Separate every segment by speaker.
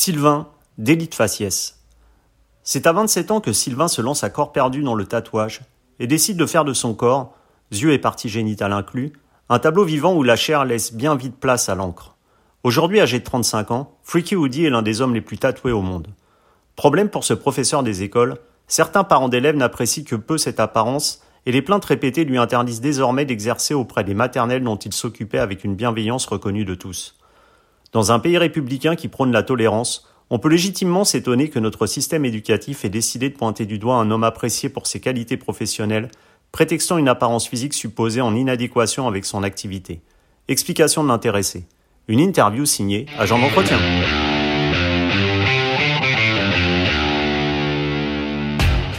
Speaker 1: Sylvain, d'élite faciès. C'est à 27 ans que Sylvain se lance à corps perdu dans le tatouage et décide de faire de son corps, yeux et parties génitales inclus, un tableau vivant où la chair laisse bien vite place à l'encre. Aujourd'hui âgé de 35 ans, Freaky Woody est l'un des hommes les plus tatoués au monde. Problème pour ce professeur des écoles, certains parents d'élèves n'apprécient que peu cette apparence et les plaintes répétées lui interdisent désormais d'exercer auprès des maternelles dont il s'occupait avec une bienveillance reconnue de tous. Dans un pays républicain qui prône la tolérance, on peut légitimement s'étonner que notre système éducatif ait décidé de pointer du doigt un homme apprécié pour ses qualités professionnelles, prétextant une apparence physique supposée en inadéquation avec son activité. Explication de l'intéressé. Une interview signée Agent d'entretien.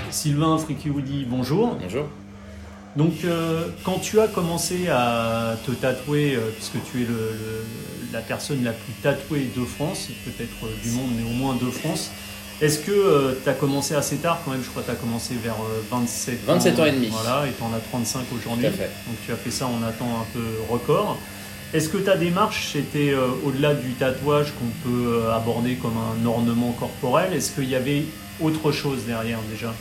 Speaker 1: Sylvain Frikiwoudi, bonjour.
Speaker 2: Bonjour.
Speaker 1: Donc, euh, quand tu as commencé à te tatouer, euh, puisque tu es le, la personne la plus tatouée de France, peut-être euh, du monde, mais au moins de France, est-ce que tu as commencé assez tard quand même? Je crois que tu as commencé vers 27
Speaker 2: ans. 27 ans et demi.
Speaker 1: Voilà, et tu en as 35 aujourd'hui. Donc, tu as fait ça en un temps un peu record. Est-ce que ta démarche, c'était au-delà du tatouage qu'on peut aborder comme un ornement corporel? Est-ce qu'il y avait autre chose derrière déjà?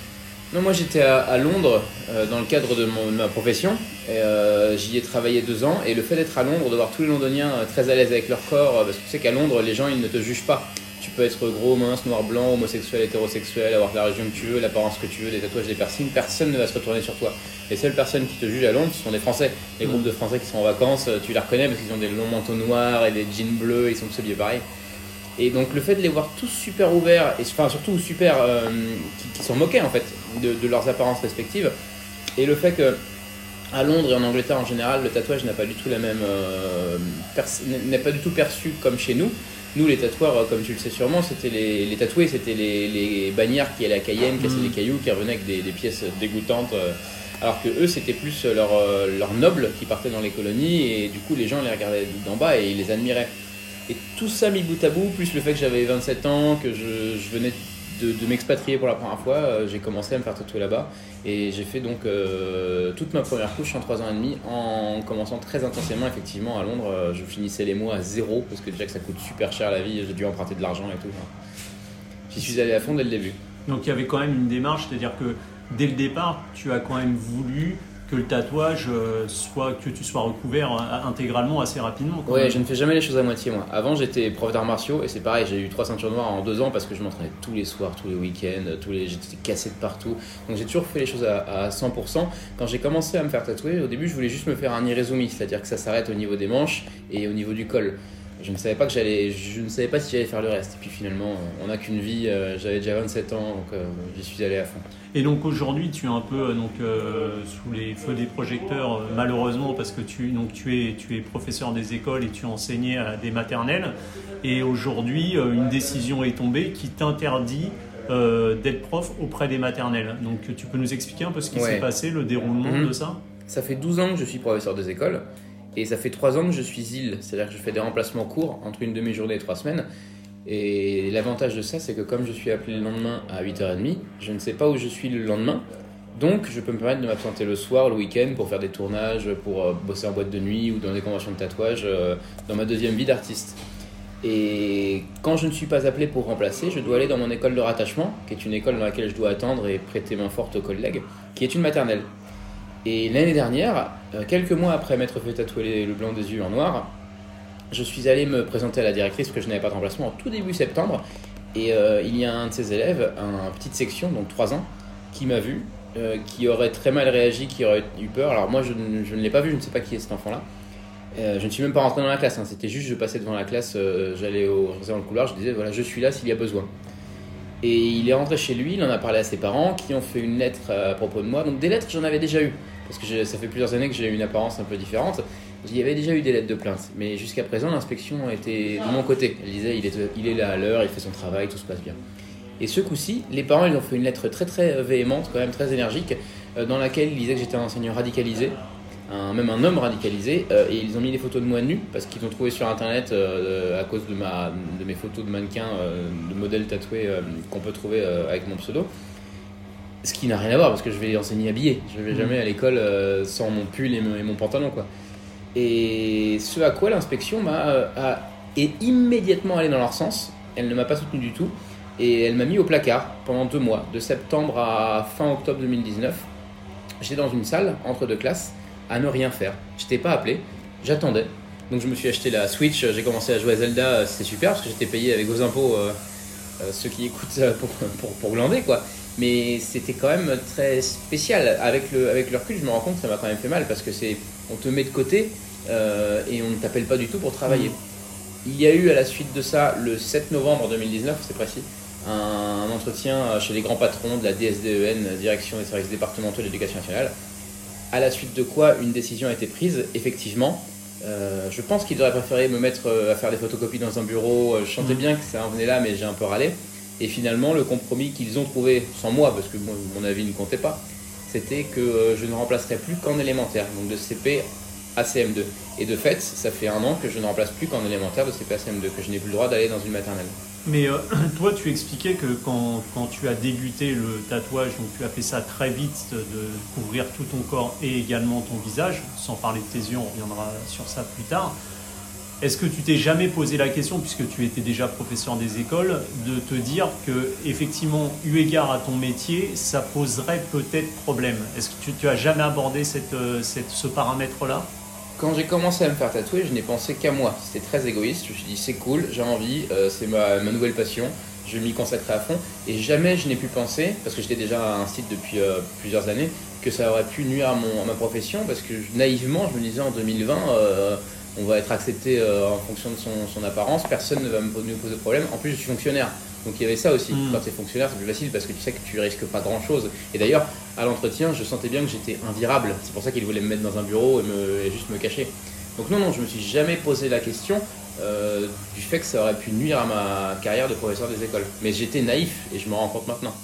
Speaker 2: Non, moi j'étais à, Londres euh, dans le cadre de, ma profession. Euh, j'y ai travaillé deux ans et le fait d'être à Londres, de voir tous les Londoniens euh, très à l'aise avec leur corps, parce que tu sais qu'à Londres les gens ils ne te jugent pas. Tu peux être gros, mince, noir, blanc, homosexuel, hétérosexuel, avoir la région que tu veux, l'apparence que tu veux, des tatouages, des piercings, personne ne va se retourner sur toi. Les seules personnes qui te jugent à Londres ce sont des Français. Les groupes de Français qui sont en vacances, tu les reconnais parce qu'ils ont des longs manteaux noirs et des jeans bleus, ils sont tous habillés pareil. Et donc le fait de les voir tous super ouverts, et enfin surtout super, qui, qui s'en moquaient en fait, de, leurs apparences respectives. Et le fait que à Londres et en Angleterre en général, le tatouage n'a pas du tout la même, euh, n'est pas du tout perçu comme chez nous. Nous, les tatoueurs, euh, comme tu le sais sûrement, c'était les, les tatoués, c'était les, les, bannières qui allaient à Cayenne, cassaient des mm. cailloux, qui revenaient avec des, des pièces dégoûtantes. Euh, alors que eux, c'était plus leurs leur nobles qui partaient dans les colonies, et du coup, les gens les regardaient d'en bas et ils les admiraient. Et tout ça mis bout à bout, plus le fait que j'avais 27 ans, que je, venais de, m'expatrier pour la première fois, euh, j'ai commencé à me faire tatouer là-bas. Et j'ai fait donc euh, toute ma première couche en 3 ans et demi en commençant très intensément effectivement à Londres. Euh, je finissais les mois à zéro parce que déjà que ça coûte super cher la vie, j'ai dû emprunter de l'argent et tout. J'y suis allé à fond dès le début.
Speaker 1: Donc il y avait quand même une démarche, c'est-à-dire que dès le départ, tu as quand même voulu que le tatouage euh, soit que tu sois recouvert euh, intégralement assez rapidement.
Speaker 2: Ouais, je ne fais jamais les choses à moitié moi. Avant j'étais prof d'arts martiaux et c'est pareil, j'ai eu trois ceintures noires en deux ans parce que je m'entraînais tous les soirs, tous les week-ends, tous les j'étais cassé de partout. Donc j'ai toujours fait les choses à, 100%. Quand j'ai commencé à me faire tatouer, au début je voulais juste me faire un irezumi, c'est-à-dire que ça s'arrête au niveau des manches et au niveau du col. Je ne savais pas que j'allais, je ne savais pas si j'allais faire le reste. Et puis finalement, on n'a qu'une vie. Euh, j'avais déjà 27 ans, donc j'y suis allé à fond.
Speaker 1: Et donc aujourd'hui, tu es un peu donc, euh, sous les feux des projecteurs, euh, malheureusement, parce que tu, donc, tu, es, tu es professeur des écoles et tu enseignais à des maternelles. Et aujourd'hui, euh, une décision est tombée qui t'interdit d'être prof auprès des maternelles. Donc tu peux nous expliquer un peu ce qui s'est passé, le déroulement
Speaker 2: mhm.
Speaker 1: de ça?
Speaker 2: Ça fait 12 ans que je suis professeur des écoles. Et ça fait 3 ans que je suis île, c'est-à-dire que je fais des remplacements courts entre une demi-journée et 3 semaines. Et l'avantage de ça, c'est que comme je suis appelé le lendemain à 8h30, je ne sais pas où je suis le lendemain. Donc, je peux me permettre de m'absenter le soir, le week-end, pour faire des tournages, pour euh, bosser en boîte de nuit ou dans des conventions de tatouage euh, dans ma deuxième vie d'artiste. Et quand je ne suis pas appelé pour remplacer, je dois aller dans mon école de rattachement, qui est une école dans laquelle je dois attendre et prêter main forte aux collègues, qui est une maternelle. Et l'année dernière, euh, quelques mois après m'être fait tatouer le blanc des yeux en noir, je suis allé me présenter à la directrice parce que je n'avais pas de remplacement en tout début septembre. Et euh, il y a un de ses élèves, un petite section, donc 3 ans, qui m'a vu, euh, qui aurait très mal réagi, qui aurait eu peur. Alors moi, je, ne l'ai pas vu, je ne sais pas qui est cet enfant-là. Je ne suis même pas rentré dans la classe, hein. c'était juste je passais devant la classe, j'allais au, dans le couloir, je disais voilà, je suis là s'il y a besoin. Et il est rentré chez lui, il en a parlé à ses parents qui ont fait une lettre à propos de moi. Donc des lettres, j'en avais déjà eu, parce que ça fait plusieurs années que j'ai une apparence un peu différente. Il y avait déjà eu des lettres de plainte, mais jusqu'à présent, l'inspection était de mon côté. Elle disait il est, là à l'heure, il fait son travail, tout se passe bien. Et ce coup-ci, les parents ils ont fait une lettre très très véhémente, quand même très énergique, euh, dans laquelle ils disaient que j'étais un enseignant radicalisé, même un homme radicalisé, euh, et ils ont mis des photos de moi nu, parce qu'ils ont trouvé sur internet, euh, à cause de, ma, de mes photos de mannequins, de modèles tatoués qu'on peut trouver avec mon pseudo. Ce qui n'a rien à voir, parce que je vais enseigner habillé. Je vais mmh. jamais à l'école sans mon pull et mon pantalon, quoi. Et ce à quoi l'inspection m'a est immédiatement allé dans leur sens. elle ne m'a pas soutenu du tout. Et elle m'a mis au placard pendant deux mois, de septembre à fin octobre 2019. J'étais dans une salle entre deux classes à ne rien faire. Je n'étais pas appelé, j'attendais. Donc je me suis acheté la Switch, j'ai commencé à jouer à Zelda, c'était super parce que j'étais payé avec vos impôts, euh, euh, ceux qui écoutent euh, pour, pour, pour glander quoi. Mais c'était quand même très spécial. Avec le, avec le recul, je me rends compte que ça m'a quand même fait mal parce que c'est, on te met de côté et on ne t'appelle pas du tout pour travailler. Il y a eu à la suite de ça, le 7 novembre 2019, c'est précis, un, entretien chez les grands patrons de la DSDEN, Direction des services départementaux de l'éducation nationale, à la suite de quoi une décision a été prise, effectivement. Euh, je pense qu'ils auraient préféré me mettre euh, à faire des photocopies dans un bureau. Euh, je sentais mm. bien que ça en venait là, mais j'ai un peu râlé. Et finalement, le compromis qu'ils ont trouvé, sans moi, parce que mon avis ne comptait pas, c'était que je ne remplacerais plus qu'en élémentaire, donc de CP à CM2. Et de fait, ça fait un an que je ne remplace plus qu'en élémentaire de CP à CM2, que je n'ai plus le droit d'aller dans une maternelle.
Speaker 1: Mais euh, toi, tu expliquais que quand, quand, tu as débuté le tatouage, donc tu as fait ça très vite, de couvrir tout ton corps et également ton visage, sans parler de tes yeux, on reviendra sur ça plus tard. Est-ce que tu t'es jamais posé la question, puisque tu étais déjà professeur des écoles, de te dire que effectivement, eu égard à ton métier, ça poserait peut-être problème? Est-ce que tu, as jamais abordé euh, ce paramètre-là?
Speaker 2: Quand j'ai commencé à me faire tatouer, je n'ai pensé qu'à moi. C'était très égoïste. Je me suis dit, c'est cool, j'ai envie, euh, c'est ma, nouvelle passion, je m'y consacrer à fond. Et jamais je n'ai pu penser, parce que j'étais déjà à un site depuis euh, plusieurs années, que ça aurait pu nuire à, mon, ma profession, parce que naïvement, je me disais en 2020, euh, on va être accepté en fonction de son, son apparence, personne ne va me poser de problème. En plus, je suis fonctionnaire. Donc il y avait ça aussi. Hmm. Quand tu es fonctionnaire, c'est plus facile parce que tu sais que tu risques pas grand chose. Et d'ailleurs, à l'entretien, je sentais bien que j'étais invirable. C'est pour ça qu'il voulait me mettre dans un bureau et, me, juste me cacher. Donc non, non, je me suis jamais posé la question euh, du fait que ça aurait pu nuire à ma carrière de professeur des écoles. Mais j'étais naïf et je me rends compte maintenant.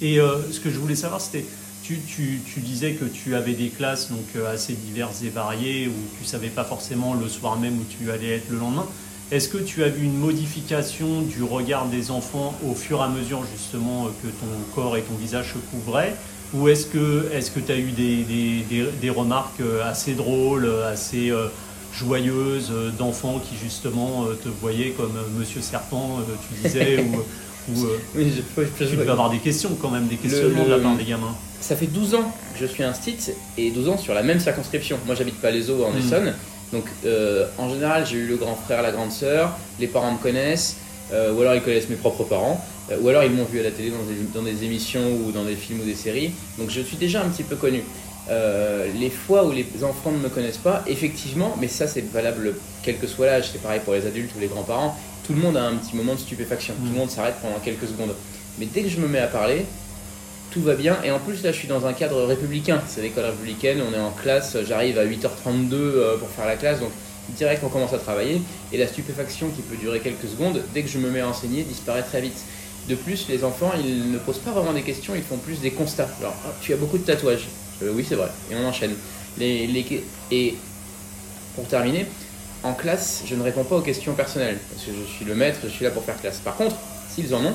Speaker 1: Et euh, ce que je voulais savoir, c'était, tu, tu, disais que tu avais des classes donc euh, assez diverses et variées où tu savais pas forcément le soir même où tu allais être le lendemain. Est-ce que tu as vu une modification du regard des enfants au fur et à mesure justement que ton corps et ton visage se couvraient? Ou est-ce que tu as eu des, remarques euh, assez drôles, assez euh, joyeuses euh, d'enfants qui justement te voyaient comme Monsieur Serpent, tu disais, ou, oui, je, tu peux avoir des questions quand même, des questionnements de la part des gamins.
Speaker 2: Ça fait 12 ans que je suis un stit et 12 ans sur la même circonscription. Moi j'habite pas les eaux en hmm. Essonne. Donc euh, en général, j'ai eu le grand frère, la grande sœur, les parents me connaissent, euh, ou alors ils connaissent mes propres parents, euh, ou alors ils m'ont vu à la télé dans des, émissions ou dans des films ou des séries. Donc je suis déjà un petit peu connu. Les fois où les enfants ne me connaissent pas, effectivement, mais ça c'est valable quel que soit l'âge, c'est pareil pour les adultes ou les grands-parents, tout le monde a un petit moment de stupéfaction, tout le mmh. monde s'arrête pendant quelques secondes. Mais dès que je me mets à parler, tout va bien. Et en plus, là, je suis dans un cadre républicain. C'est l'école républicaine, on est en classe, j'arrive à 8h32 euh, pour faire la classe, donc direct, on commence à travailler. Et la stupéfaction qui peut durer quelques secondes, dès que je me mets à enseigner, disparaît très vite. De plus, les enfants, ils ne posent pas vraiment des questions, ils font plus des constats. Alors, ah, tu as beaucoup de tatouages. Euh, oui, c'est vrai. Et on enchaîne. Et pour terminer, en classe, je ne réponds pas aux questions personnelles, parce que je suis le maître, je suis là pour faire classe. Par contre, s'ils en ont,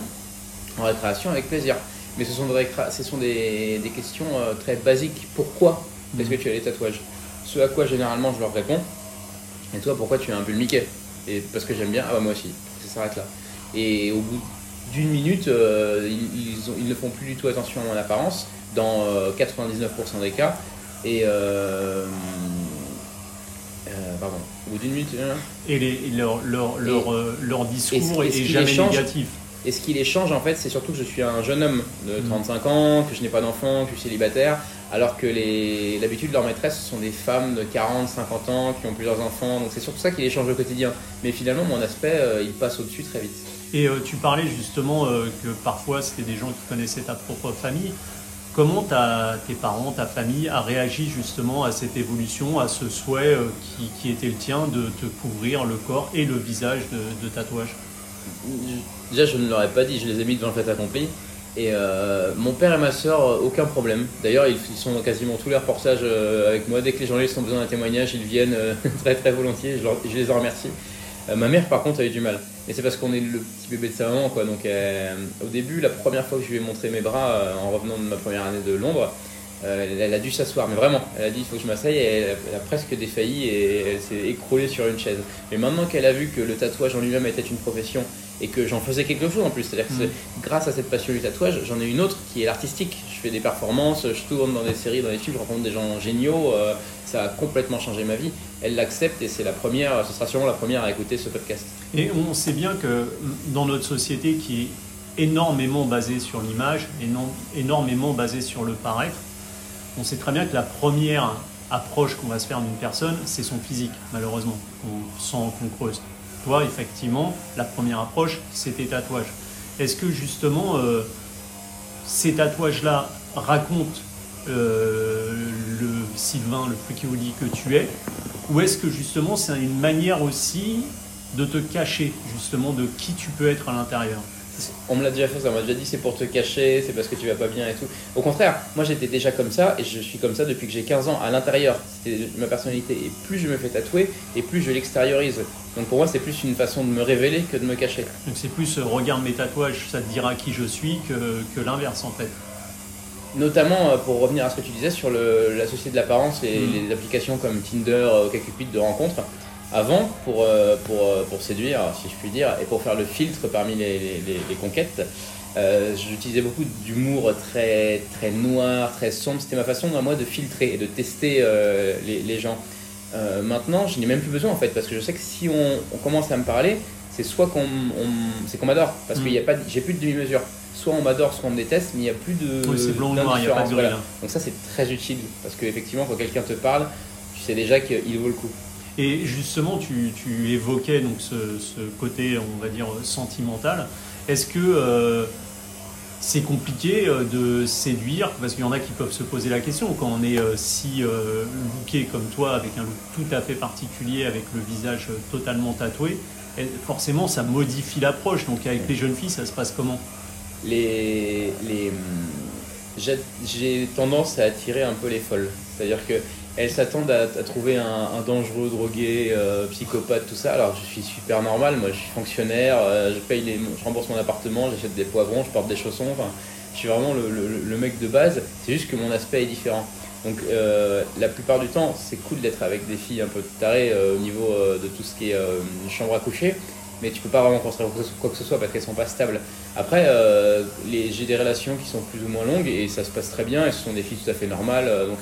Speaker 2: en récréation, avec plaisir. Mais ce sont des, ce sont des, questions euh, très basiques. Pourquoi est-ce que tu as les tatouages? Ce à quoi généralement je leur réponds. Et toi, pourquoi tu as un pull Et parce que j'aime bien. Ah bah moi aussi. Ça s'arrête là. Et au bout d'une minute, euh, ils, ne font plus du tout attention à mon apparence dans 99% euh, des cas. Et pardon, au bout d'une minute.
Speaker 1: Et les, leur, leur, leur, leur, discours est, jamais négatif.
Speaker 2: Et ce qui les change, en fait, c'est surtout que je suis un jeune homme de 35 mm. ans, que je n'ai pas d'enfant, que je suis célibataire, alors que l'habitude de leurs maîtresses sont des femmes de 40, 50 ans qui ont plusieurs enfants. Donc c'est surtout ça qui les change au quotidien. Mais finalement, mon aspect, euh, il passe au-dessus très vite.
Speaker 1: Et euh, tu parlais justement euh, que parfois c'était des gens qui connaissaient ta propre famille. Comment tes parents, ta famille a réagi justement à cette évolution, à ce souhait qui, était le tien de te couvrir le corps et le visage de, de tatouage?
Speaker 2: Déjà, je ne leur ai pas dit, je les ai mis devant le fait accompli. Et euh, mon père et ma soeur, euh, aucun problème. D'ailleurs, ils, sont quasiment tous les reportages euh, avec moi. Dès que les journalistes ont besoin d'un témoignage, ils viennent très très volontiers. Je, les en remercie. ma mère, par contre, a eu du mal. Et c'est parce qu'on est le petit bébé de sa maman, quoi. Donc, au début, la première fois que je lui ai montré mes bras en revenant de ma première année de Londres, elle, a dû s'asseoir, mais vraiment, elle a dit il faut que je m'asseye et elle, a presque défailli et elle s'est écroulée sur une chaise. Mais maintenant qu'elle a vu que le tatouage en lui-même était une profession et que j'en faisais quelque chose en plus. C'est-à-dire que
Speaker 1: Mm.
Speaker 2: grâce à cette passion du tatouage, j'en ai une autre qui est l'artistique. Je fais des performances, je tourne dans des séries, dans des films, je rencontre des gens géniaux. euh, ça a complètement changé ma vie. Elle l'accepte et c'est la première, ce sera sûrement la première à écouter ce podcast.
Speaker 1: Et on sait bien que dans notre société qui est énormément basée sur l'image, énormément basée sur le paraître, on sait très bien que la première approche qu'on va se faire d'une personne, c'est son physique, malheureusement, qu'on sent, qu'on creuse. Effectivement, la première approche, c'est tes tatouages. Est-ce que justement, euh, ces tatouages-là racontent euh, le Sylvain, le Freaky Woody que tu es Ou est-ce que justement, c'est une manière aussi de te cacher, justement, de qui tu peux être à l'intérieur?
Speaker 2: On me l'a déjà fait ça, on m'a déjà dit c'est pour te cacher, c'est parce que tu vas pas bien et tout. Au contraire, moi j'étais déjà comme ça et je suis comme ça depuis que j'ai 15 ans à l'intérieur. C'était ma personnalité et plus je me fais tatouer et plus je l'extériorise. Donc pour moi c'est plus une façon de me révéler que de me cacher.
Speaker 1: Donc c'est plus, euh, regarde mes tatouages, ça te dira qui je suis, que, que l'inverse en fait.
Speaker 2: Notamment euh, pour revenir à ce que tu disais sur le- la société de l'apparence et
Speaker 1: Mm.
Speaker 2: les applications comme Tinder, euh, OkCupid de rencontres. Avant, pour, euh, pour, euh, pour séduire, si je puis dire, et pour faire le filtre parmi les, les- conquêtes, euh, j'utilisais beaucoup d'humour très, très noir, très sombre. C'était ma façon moi de filtrer et de tester euh, les, les gens. Euh, maintenant, je n'ai même plus besoin en fait, parce que je sais que si on, on commence à me parler, c'est soit qu'on qu'on m'adore, parce
Speaker 1: Mm.
Speaker 2: qu'il y a pas, de- j'ai plus de demi-mesure. Soit on m'adore, soit on me déteste, mais il n'y a plus de.
Speaker 1: Oui, c'est blanc ou noir, il n'y a pas de
Speaker 2: voilà.
Speaker 1: là.
Speaker 2: Donc ça c'est très utile parce que effectivement quand quelqu'un te parle, tu sais déjà qu'il vaut le coup.
Speaker 1: Et justement, tu, tu évoquais donc ce, ce côté, on va dire, sentimental. Est-ce que euh, c'est compliqué euh, de séduire? Parce qu'il y en a qui peuvent se poser la question quand on est euh, si looké comme toi, avec un look tout à fait particulier, avec le visage totalement tatoué. forcément, ça modifie l'approche. Donc, avec les jeunes filles, ça se passe comment?
Speaker 2: Les, les, hum, j'ai tendance à attirer un peu les folles. C'est-à-dire que elles s'attendent à, trouver un, dangereux, drogué, euh, psychopathe, tout ça. Alors je suis super normal, moi je suis fonctionnaire, euh, je paye les, je rembourse mon appartement, j'achète des poivrons, je porte des chaussons. Enfin, je suis vraiment le, mec de base. C'est juste que mon aspect est différent. Donc euh, la plupart du temps, c'est cool d'être avec des filles un peu tarées au niveau de tout ce qui est chambre à coucher, mais tu peux pas vraiment construire quoi que ce- soit parce qu'elles sont pas stables. Après, j'ai des relations qui sont plus ou moins longues et ça se passe très bien et ce sont des filles tout à fait normales, donc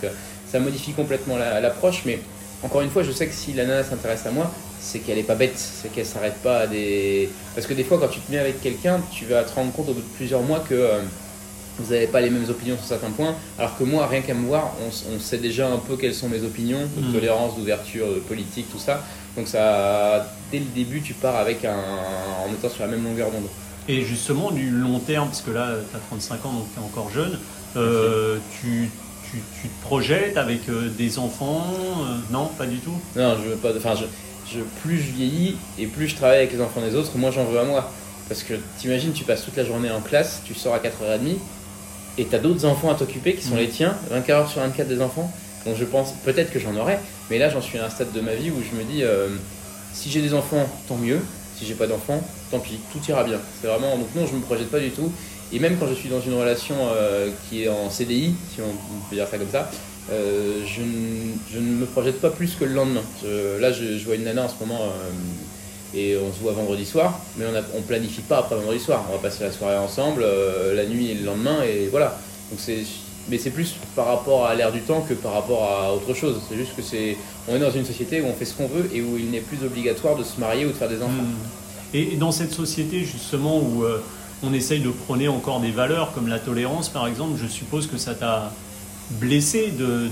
Speaker 2: ça modifie complètement la- l'approche, mais encore une fois, je sais que si la nana s'intéresse à moi, c'est qu'elle est pas bête, c'est qu'elle s'arrête pas à des. Parce que des fois, quand tu te mets avec quelqu'un, tu vas te rendre compte au bout de plusieurs mois que euh, vous n'avez pas les mêmes opinions sur certains points, alors que moi, rien qu'à me voir, on, on sait déjà un peu quelles sont mes opinions, de
Speaker 1: Mhm.
Speaker 2: tolérance, d'ouverture, de politique, tout ça. Donc ça, dès le début, tu pars avec un, en étant sur la même longueur d'onde.
Speaker 1: Et justement, du long terme, parce que là, tu as 35 ans, donc tu es encore jeune, euh, tu, tu, tu te projettes avec euh, des enfants euh, Non, pas du tout?
Speaker 2: Non, je veux pas. Enfin, je, je- plus je vieillis et plus je travaille avec les enfants des autres, moins j'en veux à moi. Parce que t'imagines, tu passes toute la journée en classe, tu sors à 4h30 et t'as d'autres enfants à t'occuper qui sont
Speaker 1: Mhm.
Speaker 2: les tiens, 24 heures sur 24 des enfants. Donc je pense peut-être que j'en aurai, mais là j'en suis à un stade de ma vie où je me dis euh, si j'ai des enfants, tant mieux. Si j'ai pas d'enfants, tant pis, tout ira bien. C'est vraiment donc non, je me projette pas du tout. Et même quand je suis dans une relation euh, qui est en CDI, si on peut dire ça comme ça, euh, je, ne- me projette pas plus que le lendemain. Là, je, vois une nana en ce moment euh, et on se voit vendredi soir, mais on ne planifie pas après vendredi soir. On va passer la soirée ensemble, la nuit et le lendemain, et voilà. Donc c'est, mais c'est plus par rapport à l'air du temps que par rapport à autre chose. C'est juste que c'est, on est dans une société où on fait ce qu'on veut et où il n'est plus obligatoire de se marier ou de faire des enfants.
Speaker 1: Hmm. Et, dans cette société, justement, où on essaye de prôner encore des valeurs comme la tolérance, par exemple, je suppose que ça t'a blessé de,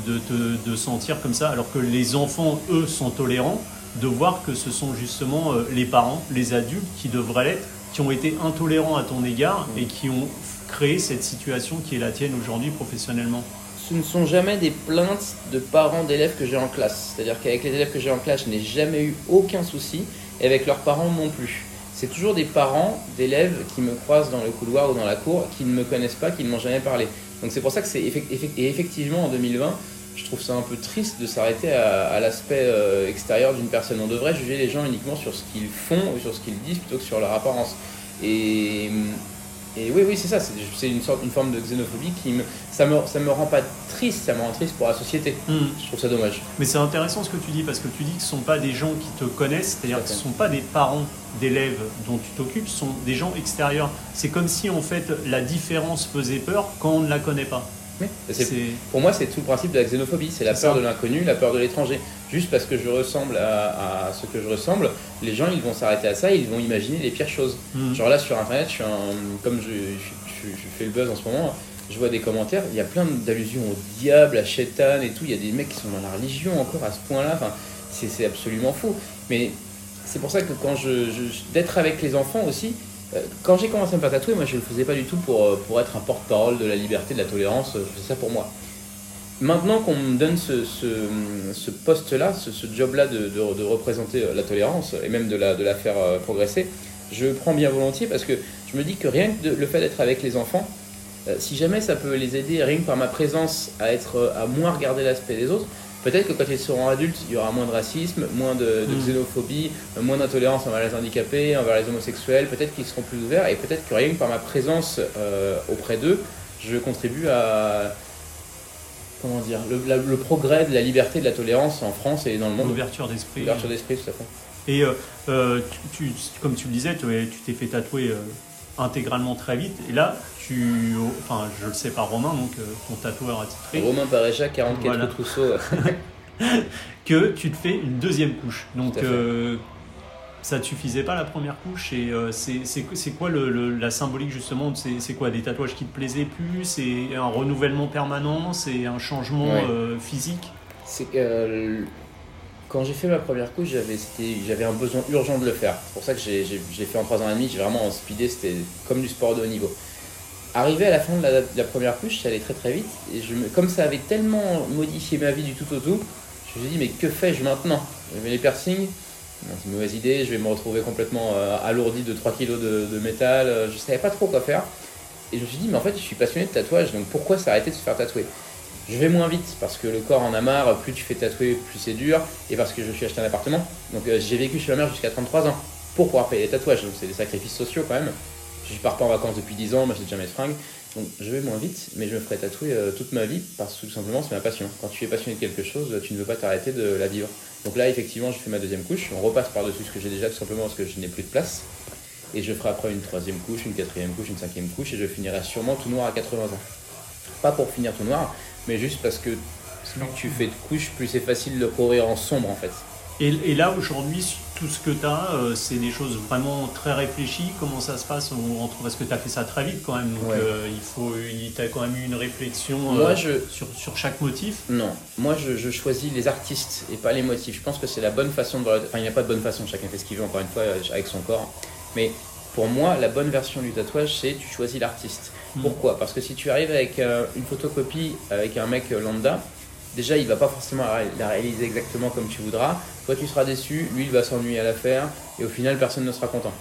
Speaker 1: de sentir comme ça, alors que les enfants, eux, sont tolérants, de voir que ce sont justement euh, les parents, les adultes qui devraient l'être, qui ont été intolérants à ton égard et qui ont créé cette situation qui est la tienne aujourd'hui professionnellement.
Speaker 2: Ce ne sont jamais des plaintes de parents d'élèves que j'ai en classe. C'est-à-dire qu'avec les élèves que j'ai en classe, je n'ai jamais eu aucun souci, et avec leurs parents non plus. C'est toujours des parents d'élèves qui me croisent dans le couloir ou dans la cour, qui ne me connaissent pas, qui ne m'ont jamais parlé. Donc c'est pour ça que c'est et effectivement en 2020, je trouve ça un peu triste de s'arrêter à, l'aspect euh, extérieur d'une personne. On devrait juger les gens uniquement sur ce qu'ils font ou sur ce qu'ils disent plutôt que sur leur apparence. Et et oui, oui, c'est ça, c'est une, sorte, une forme de xénophobie qui me, ça me, ça me rend pas triste, ça me rend triste pour la société. Hmm. Je trouve ça dommage.
Speaker 1: Mais c'est intéressant ce que tu dis, parce que tu dis que ce ne sont pas des gens qui te connaissent, c'est-à-dire que ce ne sont pas des parents d'élèves dont tu t'occupes, ce sont des gens extérieurs. C'est comme si en fait la différence faisait peur quand on ne la connaît pas.
Speaker 2: Pour moi, c'est tout le principe de la xénophobie, c'est la peur de l'inconnu, la peur de l'étranger. Juste parce que je ressemble à, ce que je ressemble, les gens ils vont s'arrêter à ça, ils vont imaginer les pires choses. Hmm. Genre là sur internet, je suis comme je, fais le buzz en ce moment, je vois des commentaires, il y a plein d'allusions au diable, à Shaitan et tout, il y a des mecs qui sont dans la religion encore à ce point-là, c'est absolument faux. Mais c'est pour ça que quand je, d'être avec les enfants aussi, euh, quand j'ai commencé à me faire tatouer, moi je ne le faisais pas du tout pour, euh, pour être un porte-parole de la liberté, de la tolérance, euh, je faisais ça pour moi. Maintenant qu'on me donne ce, poste-là, ce, job-là de, représenter la tolérance et même de la faire progresser, je prends bien volontiers parce que je me dis que rien que le fait d'être avec les enfants, si jamais ça peut les aider, rien que par ma présence, à, être, à moins regarder l'aspect des autres, Peut-être que quand ils seront adultes, il y aura moins de racisme, moins de, mm. xénophobie, moins d'intolérance envers les handicapés, envers les homosexuels. Peut-être qu'ils seront plus ouverts et peut-être que rien que par ma présence euh, auprès d'eux, je contribue à comment dire le, progrès de la liberté, de la tolérance en France et dans le monde.
Speaker 1: L'ouverture d'esprit.
Speaker 2: L'ouverture d'esprit, tout à fait.
Speaker 1: Et euh, euh, comme tu le disais, tu t'es fait tatouer intégralement très vite. Et là, tu, enfin, je le sais pas, Romain, donc euh, ton tatoueur attitré.
Speaker 2: Romain Paréja, 44 voilà. Trousseau.
Speaker 1: que tu te fais une deuxième couche. Donc, euh, ça ne suffisait pas la première couche? Et euh, c'est quoi le, la symbolique justement C'est quoi Des tatouages qui te plaisaient plus? C'est un renouvellement permanent? C'est un changement physique?
Speaker 2: C'est quand j'ai fait ma première couche, j'avais un besoin urgent de le faire. C'est pour ça que j'ai fait en 3 ans et demi, j'ai vraiment speedé, c'était comme du sport de haut niveau. Arrivé à la fin de la, première couche, ça allait très très vite. Et je comme ça avait tellement modifié ma vie du tout au tout, je me suis dit, mais que fais-je maintenant? J'avais les piercings, c'est une mauvaise idée, je vais me retrouver complètement euh, alourdi de 3 kg de, métal, euh, je savais pas trop quoi faire. Et je me suis dit, mais en fait, je suis passionné de tatouage, donc pourquoi s'arrêter de se faire tatouer? Je vais moins vite parce que le corps en a marre, plus tu fais tatouer, plus c'est dur, et parce que je suis acheté un appartement. Donc euh, j'ai vécu chez ma mère jusqu'à 33 ans pour pouvoir payer les tatouages, donc c'est des sacrifices sociaux quand même. Je pars pas en vacances depuis 10 ans, m'achète jamais de fringues, donc je vais moins vite, mais je me ferai tatouer euh, toute ma vie parce que tout simplement c'est ma passion. Quand tu es passionné de quelque chose, tu ne veux pas t'arrêter de la vivre. Donc là effectivement je fais ma deuxième couche, on repasse par-dessus ce que j'ai déjà tout simplement parce que je n'ai plus de place. Et je ferai après une troisième couche, une quatrième couche, une cinquième couche, et je finirai sûrement tout noir à 80 ans. Pas pour finir tout noir, mais juste parce que plus tu fais de couches, plus c'est facile de courir en sombre en fait.
Speaker 1: Et, là aujourd'hui, tout ce que tu as, euh, c'est des choses vraiment très réfléchies. Comment ça se passe Parce que tu as fait ça très vite quand même. Donc euh, il faut, il t'a quand même eu une réflexion euh, sur, sur, chaque motif.
Speaker 2: Non, moi je, je, choisis les artistes et pas les motifs. Je pense que c'est la bonne façon de voir. Enfin, il n'y a pas de bonne façon. Chacun fait ce qu'il veut. Encore une fois, avec son corps. Mais pour moi, la bonne version du tatouage, c'est tu choisis l'artiste. Hmm. Pourquoi? Parce que si tu arrives avec une photocopie avec un mec lambda, déjà il va pas forcément la réaliser exactement comme tu voudras. Toi tu seras déçu, lui il va s'ennuyer à la faire et au final personne ne sera content.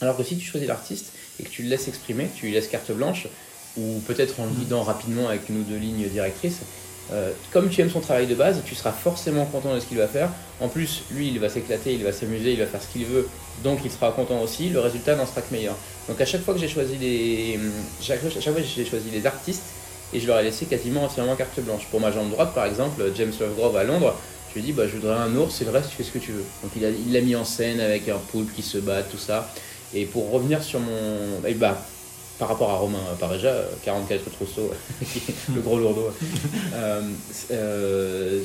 Speaker 2: Alors que si tu choisis l'artiste et que tu le laisses exprimer, tu lui laisses carte blanche, ou peut-être en le guidant rapidement avec une ou deux lignes directrices, euh, comme tu aimes son travail de base, tu seras forcément content de ce qu'il va faire. En plus, lui, il va s'éclater, il va s'amuser, il va faire ce qu'il veut, donc il sera content aussi. Le résultat n'en sera que meilleur. Donc à chaque fois que j'ai choisi les, chaque, fois j'ai choisi les artistes et je leur ai laissé quasiment entièrement carte blanche. Pour ma jambe droite, par exemple, James Lovegrove à Londres, je lui ai dit bah, je voudrais un ours et le reste tu fais ce que tu veux. Donc il l'a mis en scène avec un poulpe qui se bat, tout ça. Et pour revenir sur mon, bah par rapport à Romain Pareja, 44 Trousseau, le gros lourdeau, euh, euh,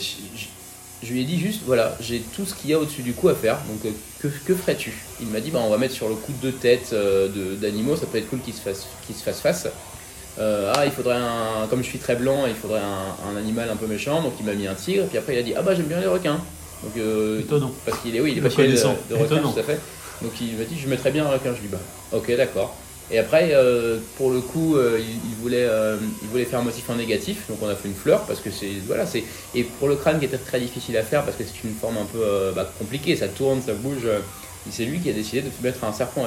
Speaker 2: je, lui ai dit juste, voilà, j'ai tout ce qu'il y a au-dessus du cou à faire, donc euh, que, que ferais-tu? Il m'a dit, bah, on va mettre sur le coup de tête d'animaux, ça peut être cool qu'ils se fassent se fasse face. Ah, il faudrait un, comme je suis très blanc, il faudrait un, animal un peu méchant, donc il m'a mis un tigre, puis après il a dit, ah bah j'aime bien les requins.
Speaker 1: Donc, Étonnant.
Speaker 2: Parce qu'il est, oui, il est passionné de, de requins, tout à fait. Donc il m'a dit, je mettrais bien un requin. Je lui dis, bah, ok, d'accord. Et après, euh, pour le coup, euh, il, voulait, euh, il voulait faire un motif en négatif, donc on a fait une fleur parce que c'est voilà, c'est et pour le crâne qui était très difficile à faire parce que c'est une forme un peu bah, compliquée, ça tourne, ça bouge. C'est lui qui a décidé de mettre un serpent.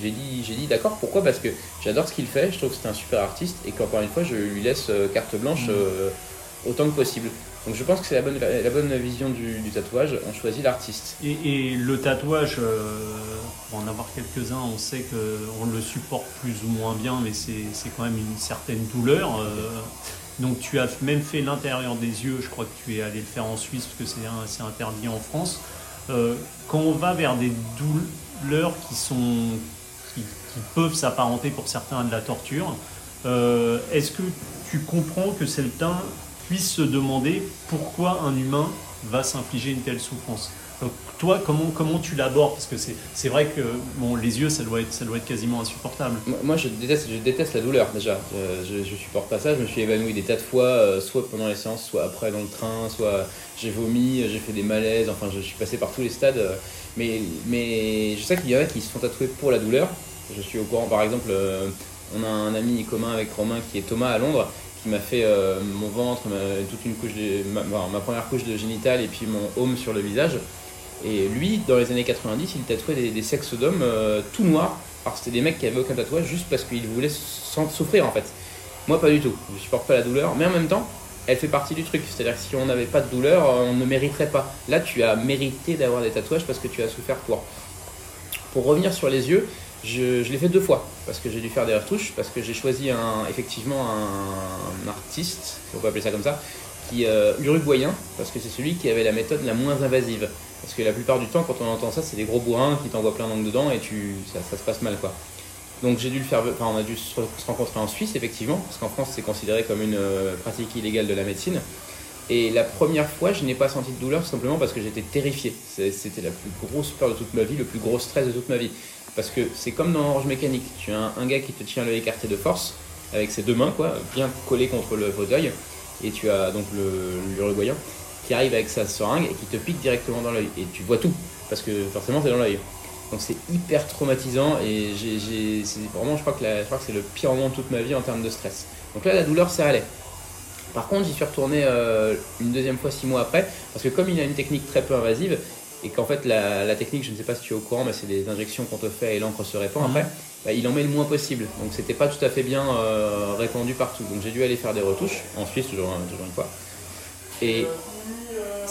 Speaker 2: J'ai dit, j'ai dit d'accord. Pourquoi? Parce que j'adore ce qu'il fait. Je trouve que c'est un super artiste et qu'encore une fois, je lui laisse carte blanche mmh. autant que possible. Donc je pense que c'est la bonne, la bonne vision du, tatouage, on choisit l'artiste.
Speaker 1: Et, le tatouage, euh, pour en avoir quelques-uns, on sait qu'on le supporte plus ou moins bien, mais c'est quand même une certaine douleur. Euh. donc tu as même fait l'intérieur des yeux, je crois que tu es allé le faire en Suisse parce que c'est interdit en France. Euh, quand on va vers des douleurs qui, sont, qui, peuvent s'apparenter pour certains à de la torture, est-ce que tu comprends que certains puisse se demander pourquoi un humain va s'infliger une telle souffrance? Toi, comment, tu l'abordes? Parce que c'est vrai que bon, les yeux, ça doit, être, quasiment insupportable.
Speaker 2: Moi, je déteste, la douleur déjà. Je, je, supporte pas ça. Je me suis évanoui des tas de fois, euh, soit pendant les séances, soit après dans le train, soit j'ai vomi, j'ai fait des malaises. Enfin, je, suis passé par tous les stades. mais, mais je sais qu'il y en a qui se font tatouer pour la douleur. Je suis au courant, par exemple, euh, on a un ami commun avec Romain qui est Thomas à Londres m'a fait euh, mon ventre, toute une couche de, ma, première couche de génital et puis mon home sur le visage. Et lui, dans les années 90, il tatouait des, sexes d'hommes euh, tout noirs. Alors c'était des mecs qui avaient aucun tatouage juste parce qu'ils voulaient souffrir en fait. Moi pas du tout, je supporte pas la douleur, mais en même temps, elle fait partie du truc. C'est-à-dire que si on n'avait pas de douleur, on ne mériterait pas. Là, tu as mérité d'avoir des tatouages parce que tu as souffert pour. Pour revenir sur les yeux, je, l'ai fait deux fois parce que j'ai dû faire des retouches, parce que j'ai choisi un, effectivement un, artiste, on peut appeler ça comme ça, qui euh, uruguayen, parce que c'est celui qui avait la méthode la moins invasive. Parce que la plupart du temps, quand on entend ça, c'est des gros bourrins qui t'envoient plein d'angles dedans et tu, ça, se passe mal quoi. Donc j'ai dû le faire, enfin on a dû se rencontrer en Suisse effectivement, parce qu'en France c'est considéré comme une euh, pratique illégale de la médecine. Et la première fois, je n'ai pas senti de douleur simplement parce que j'étais terrifié. C'était la plus grosse peur de toute ma vie, le plus gros stress de toute ma vie. Parce que c'est comme dans Orange Mécanique. Tu as un, gars qui te tient l'œil écarté de force, avec ses deux mains, quoi, bien collé contre le fauteuil. Et tu as donc l'uruguayen qui arrive avec sa seringue et qui te pique directement dans l'œil. Et tu vois tout, parce que forcément c'est dans l'œil. Donc c'est hyper traumatisant et j'ai, vraiment, je crois que, que c'est le pire moment de toute ma vie en termes de stress. Donc là, la douleur, ça allait. Par contre, j'y suis retourné euh, une deuxième fois six mois après, parce que comme il a une technique très peu invasive, et qu'en fait la, technique, je ne sais pas si tu es au courant, mais c'est des injections qu'on te fait et l'encre se répand mhm. après, bah, il en met le moins possible. Donc c'était pas tout à fait bien euh, répandu partout. Donc j'ai dû aller faire des retouches, en Suisse toujours, toujours une fois. Et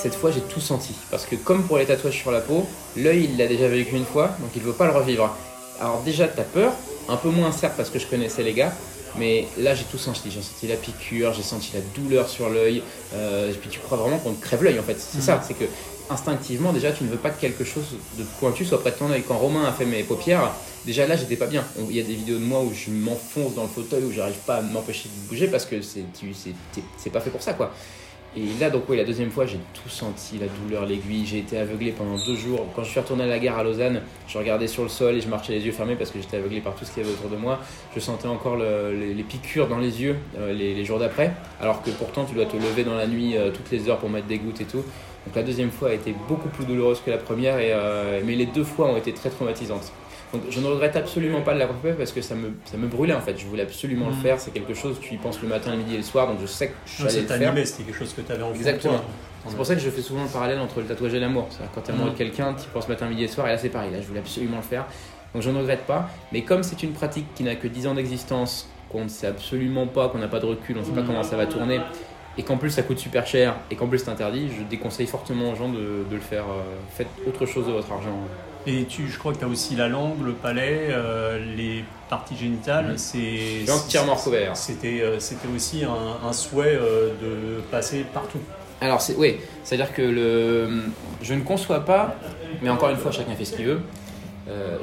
Speaker 2: cette fois j'ai tout senti. Parce que comme pour les tatouages sur la peau, l'œil il l'a déjà vécu une fois, donc il ne veut pas le revivre. Alors déjà tu as peur, un peu moins certes parce que je connaissais les gars, mais là, j'ai tout senti. J'ai senti la piqûre, j'ai senti la douleur sur l'œil. Euh, et puis tu crois vraiment qu'on te crève l'œil en fait. C'est mhm. ça, c'est que instinctivement, déjà, tu ne veux pas que quelque chose de pointu soit près de ton œil. Quand Romain a fait mes paupières, déjà là, j'étais pas bien. Il y a des vidéos de moi où je m'enfonce dans le fauteuil, où j'arrive pas à m'empêcher de bouger parce que c'est pas fait pour ça, quoi. Et là, donc, oui, la deuxième fois, j'ai tout senti, la douleur, l'aiguille. J'ai été aveuglé pendant deux jours. Quand je suis retourné à la gare à Lausanne, je regardais sur le sol et je marchais les yeux fermés parce que j'étais aveuglé par tout ce qu'il y avait autour de moi. Je sentais encore les, piqûres dans les yeux euh, les, jours d'après, alors que pourtant, tu dois te lever dans la nuit euh, toutes les heures pour mettre des gouttes et tout. Donc la deuxième fois a été beaucoup plus douloureuse que la première, euh, mais les deux fois ont été très traumatisantes. Donc je ne regrette absolument pas de l'avoir fait parce que ça me, ça me brûlait en fait. Je voulais absolument le mm. faire. C'est quelque chose, tu y penses le matin, le midi et le soir, donc je sais que je
Speaker 1: suis le faire. C'était quelque chose que tu avais envie
Speaker 2: Exactement. C'est pour ça que je fais souvent le parallèle entre le tatouage et l'amour. Quand tu es amoureux de mm. quelqu'un, tu y penses matin, midi et soir, et là c'est pareil. Là je voulais absolument le faire. Donc je ne regrette pas. Mais comme c'est une pratique qui n'a que 10 ans d'existence, qu'on ne sait absolument pas, qu'on n'a pas de recul, on ne sait pas mm. comment ça va tourner, et qu'en plus ça coûte super cher et qu'en plus c'est interdit, je déconseille fortement aux gens de, de le faire. Euh, faites autre chose de votre argent.
Speaker 1: Et tu, je crois que tu as aussi la langue, le palais, euh, les parties génitales. Mmh. C'est
Speaker 2: entièrement recouvert.
Speaker 1: C'était, euh, c'était aussi un, un souhait de passer partout.
Speaker 2: Alors c'est, oui, c'est-à-dire que le, je ne conçois pas, mais encore une fois chacun fait ce qu'il veut.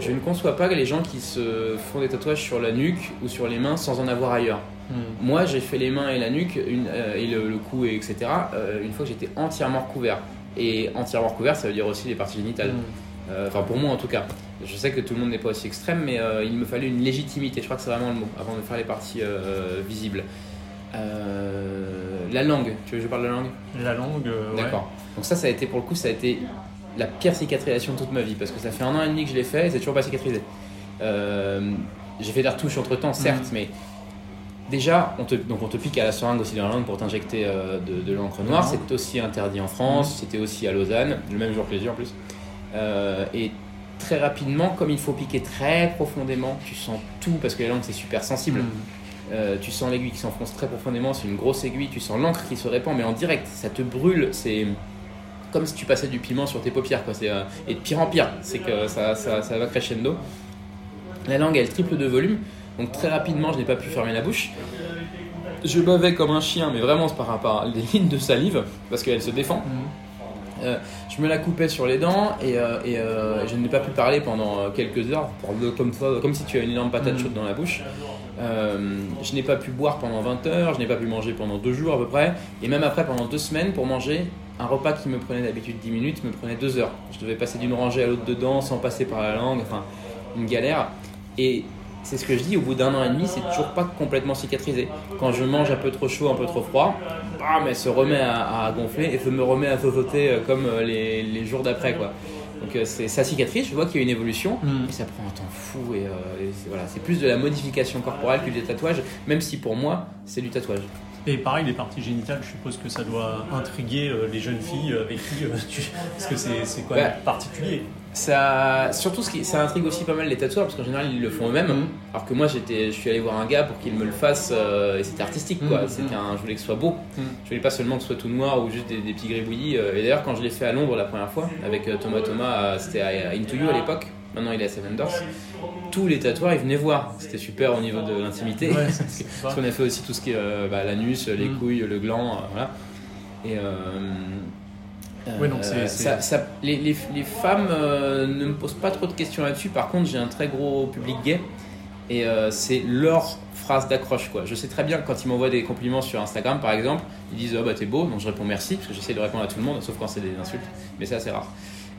Speaker 2: je ne conçois pas les gens qui se font des tatouages sur la nuque ou sur les mains sans en avoir ailleurs. Hmm. Moi, j'ai fait les mains et la nuque euh, et le, cou, et etc. Euh, une fois que j'étais entièrement recouvert. Et entièrement recouvert, ça veut dire aussi les parties génitales. Hmm. Euh, enfin, pour moi en tout cas. Je sais que tout le monde n'est pas aussi extrême, mais il me fallait une légitimité, je crois que c'est vraiment le mot, avant de faire les parties visibles. la langue, tu veux que je parle de la langue?
Speaker 1: La langue,
Speaker 2: D'accord. Donc ça, ça a été pour le coup, ça a été la pire cicatrisation de toute ma vie, parce que ça fait un an et demi que je l'ai fait et c'est toujours pas cicatrisé. j'ai fait des retouches entre temps, certes, hmm. mais Déjà, on te, donc on te pique à la seringue aussi dans la langue pour t'injecter euh, de, l'encre noire. C'est aussi interdit en France. C'était aussi à Lausanne, le même jour que les yeux en plus. Euh, et très rapidement, comme il faut piquer très profondément, tu sens tout parce que la langue c'est super sensible. Euh, tu sens l'aiguille qui s'enfonce très profondément, c'est une grosse aiguille, tu sens l'encre qui se répand, mais en direct, ça te brûle, c'est comme si tu passais du piment sur tes paupières, quoi. Euh, et de pire en pire, c'est que ça, ça, ça va crescendo. La langue, elle triple de volume, donc très rapidement, je n'ai pas pu fermer la bouche. Je bavais comme un chien, mais vraiment par rapport à des lignes de salive, parce qu'elle se défend. Mhm. Euh, je me la coupais sur les dents et, et je n'ai pas pu parler pendant quelques heures, comme, comme si tu as une énorme patate mhm. chaude dans la bouche. Euh, je n'ai pas pu boire pendant 20 heures, je n'ai pas pu manger pendant deux jours à peu près, et même après pendant deux semaines pour manger un repas qui me prenait d'habitude 10 minutes me prenait deux heures. Je devais passer d'une rangée à l'autre dedans sans passer par la langue, enfin une galère. Et c'est ce que je dis, au bout d'un an et demi, c'est toujours pas complètement cicatrisé. Quand je mange un peu trop chaud, un peu trop froid, bam, elle se remet à, gonfler et me remet à faufoter euh, comme euh, les, les jours d'après quoi. Donc euh, c'est sa cicatrice, je vois qu'il y a une évolution, mm. mais ça prend un temps fou et, euh, voilà, c'est plus de la modification corporelle que du tatouage, même si pour moi c'est du tatouage.
Speaker 1: Et pareil, les parties génitales, je suppose que ça doit intriguer les jeunes filles avec qui tu... Parce que c'est quoi particulier
Speaker 2: ça, surtout, ce qui, ça intrigue aussi pas mal les tatoueurs parce qu'en général ils le font eux-mêmes. Mm. Alors que moi, j'étais, je suis allé voir un gars pour qu'il me le fasse euh, et c'était artistique quoi. Mm. C'était un, je voulais que ce soit beau. Mm. Je voulais pas seulement que ce soit tout noir ou juste des, petits gribouillis. Euh. et d'ailleurs, quand je l'ai fait à Londres la première fois avec euh, Thomas Thomas, c'était à, Into You à l'époque. Maintenant, il est à Seven Doors. Tous les tatoueurs, ils venaient voir. C'était super au niveau de l'intimité. parce qu'on a fait aussi tout ce qui est bah, l'anus, les couilles, le gland, voilà. Et oui, donc euh, Ça, les, les, les, femmes euh, ne me posent pas trop de questions là-dessus. Par contre, j'ai un très gros public gay et euh, c'est leur phrase d'accroche. quoi. Je sais très bien quand ils m'envoient des compliments sur Instagram, par exemple, ils disent oh bah t'es beau, donc je réponds merci parce que j'essaie de répondre à tout le monde, sauf quand c'est des insultes, mais c'est assez rare.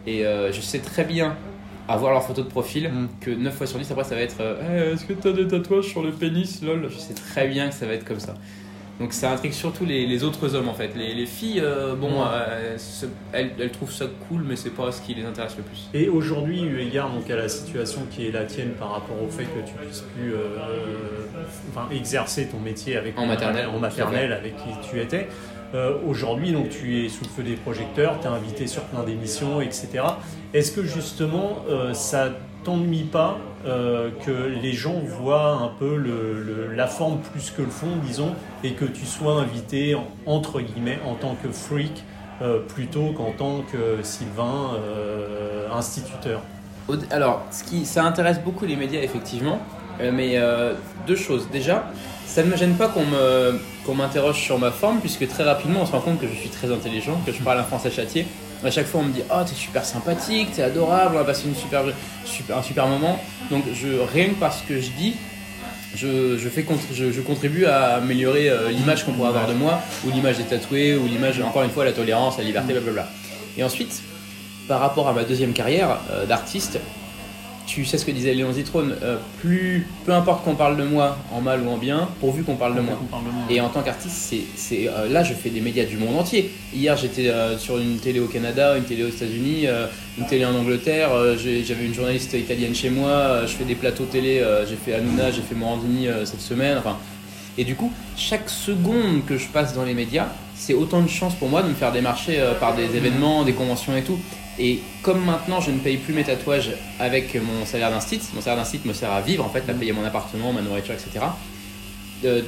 Speaker 2: Et je sais très bien à voir leur photo de profil mm. que 9 fois sur 10 après ça va être eh, est-ce que t'as des tatouages sur le pénis? Lol je sais très bien que ça va être comme ça donc ça intrigue surtout les, autres hommes en fait. Les, filles, euh, bon, euh, elles, trouvent ça cool, mais c'est pas ce qui les intéresse le plus. Et aujourd'hui, eu égard donc, à la situation qui est la tienne par rapport au fait que tu puisses plus euh, enfin, exercer ton métier avec en maternelle, en maternelle avec qui tu étais. aujourd'hui, donc tu es sous le feu des projecteurs, tu es invité sur plein d'émissions, etc. Est-ce que justement ça t'ennuie pas euh, que les gens voient un peu la forme plus que le fond, disons, et que tu sois invité, entre guillemets, en tant que freak, euh, plutôt qu'en tant que Sylvain, euh, instituteur Alors, ce qui, ça intéresse beaucoup les médias, effectivement, mais deux choses. Déjà, ça ne me gêne pas qu'on me, qu'on m'interroge sur ma forme, puisque très rapidement, on se rend compte que je suis très intelligent, que je parle un français châtié, à chaque fois, on me dit Oh, t'es super sympathique, t'es adorable, on va passer une super, super, un super moment. Donc, je, rien que parce que je dis, je, je, fais, je, je, contribue à améliorer euh, l'image qu'on pourrait avoir de moi, ou l'image des tatoués, ou l'image, encore une fois, la tolérance, la liberté, blablabla. Et ensuite, par rapport à ma deuxième carrière euh, d'artiste, tu sais ce que disait Léon Zitrone, euh, plus, peu importe qu'on parle de moi en mal ou en bien, pourvu qu'on parle, de moi. Et en tant qu'artiste, c'est, euh, là je fais des médias du monde entier. Hier j'étais euh, sur une télé au Canada, une télé aux États-Unis, une télé en Angleterre, j'avais une journaliste italienne chez moi, je fais des plateaux télé, j'ai fait Hanouna, j'ai fait Morandini cette semaine, enfin. Et du coup, chaque seconde que je passe dans les médias, c'est autant de chance pour moi de me faire démarcher par des événements, des conventions et tout. Et comme maintenant je ne paye plus mes tatouages avec mon salaire d'un site, mon salaire d'un site me sert à vivre en fait, à payer mon appartement, ma nourriture, etc. Euh,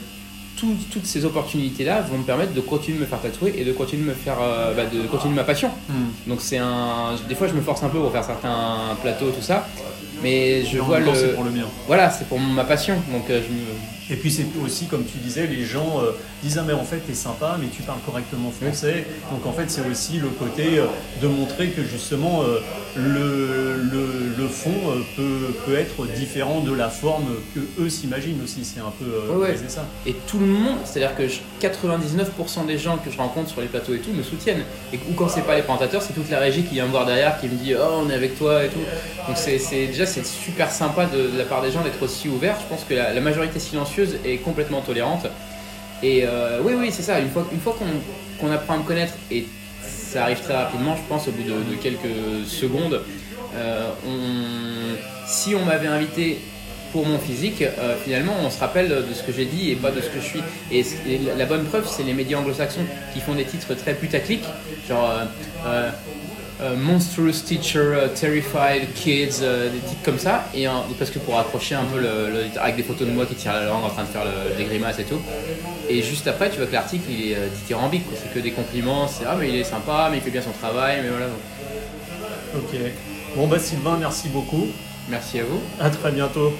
Speaker 2: toutes ces opportunités-là vont me permettre de continuer de me faire tatouer et de continuer de me faire, euh, bah, de continuer ma passion. Hmm. Donc c'est un, des fois je me force un peu pour faire certains plateaux, tout ça, mais je vois le.
Speaker 1: C'est pour le mien.
Speaker 2: Voilà, c'est pour ma passion. Donc euh, je me
Speaker 1: et puis c'est aussi, comme tu disais, les gens euh, disent Ah, mais en fait, t'es sympa, mais tu parles correctement français. Donc en fait, c'est aussi le côté euh, de montrer que justement euh, le, le, le, fond peut, peut, être différent de la forme que eux s'imaginent aussi. C'est un peu
Speaker 2: ouais, ça. Et tout le monde, c'est-à-dire que 99% des gens que je rencontre sur les plateaux et tout me soutiennent. Et, ou quand c'est pas les présentateurs, c'est toute la régie qui vient me voir derrière, qui me dit Oh, on est avec toi et tout. Donc c'est déjà, c'est super sympa de, la part des gens d'être aussi ouverts. Je pense que la majorité silencieuse et complètement tolérante. Et euh, oui, oui, c'est ça. Une fois, une fois qu'on apprend à me connaître, et ça arrive très rapidement, je pense, au bout de, quelques secondes, euh, si on m'avait invité pour mon physique, euh, finalement, on se rappelle de ce que j'ai dit et pas de ce que je suis. Et, la bonne preuve, c'est les médias anglo-saxons qui font des titres très putaclic, genre monstrous teacher, terrified kids, des titres comme ça. Et parce que pour accrocher un peu le, avec des photos de moi qui tire la langue en train de faire le, des grimaces et tout. Et juste après, tu vois que l'article il est dithyrambique, c'est que des compliments. C'est ah mais il est sympa, mais il fait bien son travail, mais voilà.
Speaker 1: Ok. Bon bah Sylvain, merci beaucoup.
Speaker 2: Merci à vous.
Speaker 1: À très bientôt.